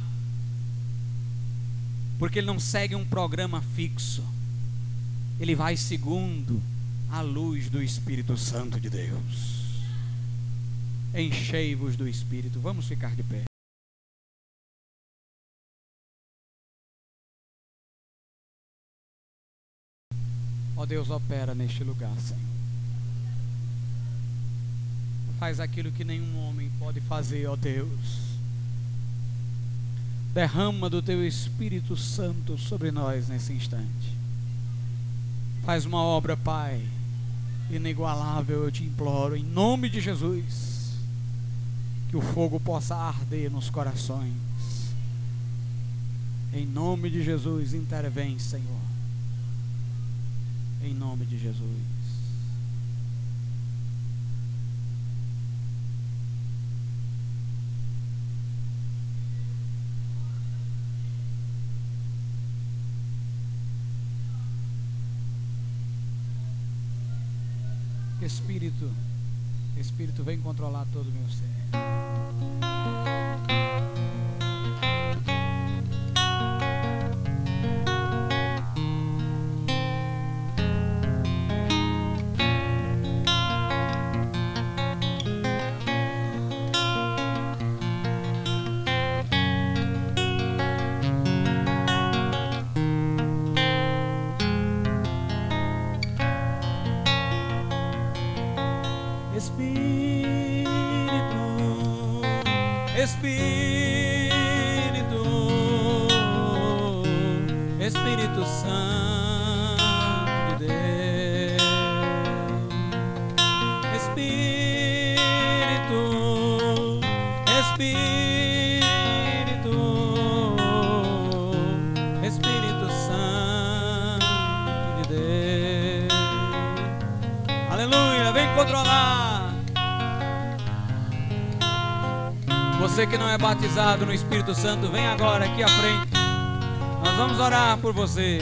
Porque ele não segue um programa fixo ele vai segundo a luz do Espírito Santo de Deus. Enchei-vos do Espírito. Vamos ficar de pé. Ó Deus, opera neste lugar, Senhor. Faz aquilo que nenhum homem pode fazer, ó Deus. Derrama do teu Espírito Santo sobre nós nesse instante. Faz uma obra, Pai, inigualável, eu te imploro, em nome de Jesus, que o fogo possa arder nos corações. Em nome de Jesus, intervém, Senhor. Em nome de Jesus. Espírito, Espírito, vem controlar todo o meu ser. Que não é batizado no Espírito Santo, vem agora aqui à frente. Nós vamos orar por você.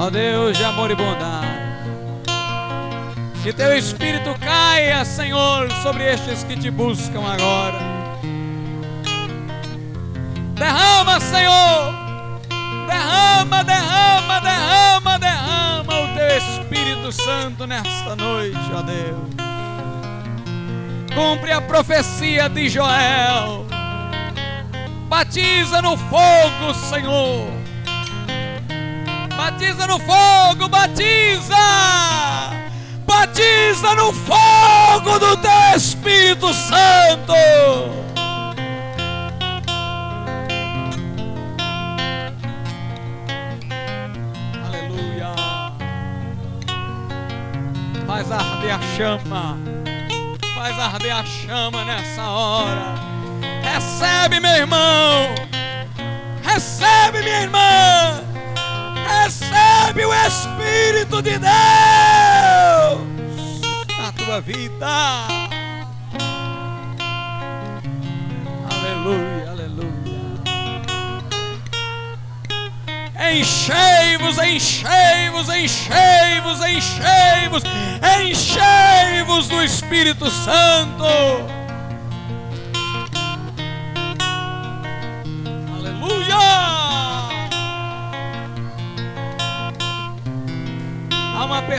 Ó Deus de amor e bondade. Que teu Espírito caia, Senhor, sobre estes que te buscam agora. Derrama, Senhor. Derrama, derrama, derrama, derrama o teu Espírito Santo nesta noite, ó Deus. Cumpre a profecia de Joel. Batiza no fogo, Senhor. Batiza no fogo, batiza! Batiza no fogo do teu Espírito Santo! Aleluia! Faz arder a chama, faz arder a chama nessa hora. Recebe, meu irmão! Recebe, minha irmã! Recebe o Espírito de Deus na tua vida. Aleluia, aleluia. Enchei-vos, enchei-vos, enchei-vos, enchei-vos, enchei-vos do Espírito Santo.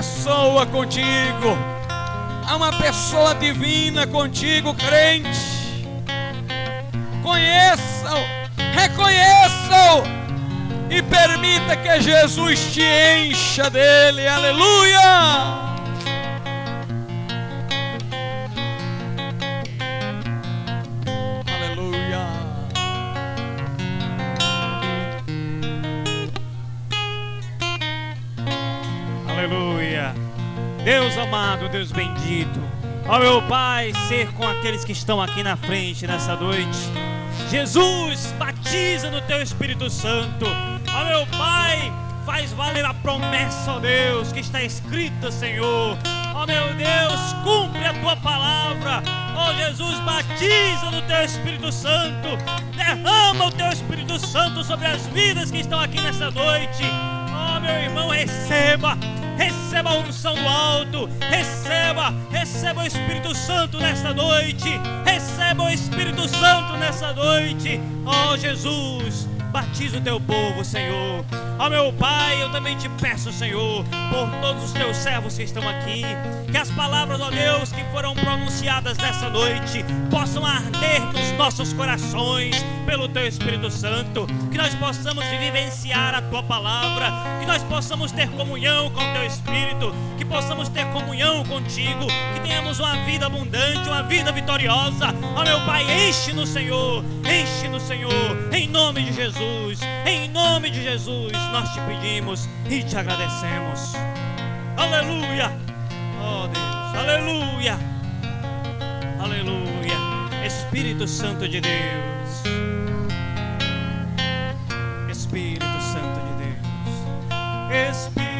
Pessoa contigo, há uma pessoa divina contigo, crente. Conheçam, reconheçam e permita que Jesus te encha dele, aleluia! Aleluia! Deus amado, Deus bendito. Ó meu Pai, ser com aqueles que estão aqui na frente nessa noite. Jesus, batiza no teu Espírito Santo. Ó meu Pai, faz valer a promessa, ó Deus, que está escrita, Senhor. Ó meu Deus, cumpre a tua palavra. Ó Jesus, batiza no teu Espírito Santo. Derrama o teu Espírito Santo sobre as vidas que estão aqui nessa noite. Ó meu irmão, receba. Receba a unção do alto, receba, receba o Espírito Santo nesta noite, receba o Espírito Santo nessa noite, ó Jesus, batiza o teu povo, Senhor. Ó meu Pai, eu também te peço, Senhor, por todos os teus servos que estão aqui, que as palavras, ó Deus, que foram pronunciadas nessa noite, possam arder nos nossos corações pelo teu Espírito Santo, que nós possamos vivenciar a tua palavra, que nós possamos ter comunhão com o teu Espírito, que possamos ter comunhão contigo, que tenhamos uma vida abundante, uma vida vitoriosa. Ó meu Pai, enche no Senhor, enche no Senhor, em nome de Jesus, em nome de Jesus, nós te pedimos e te agradecemos. Aleluia! Oh Deus, aleluia! Aleluia! Espírito Santo de Deus, Espírito.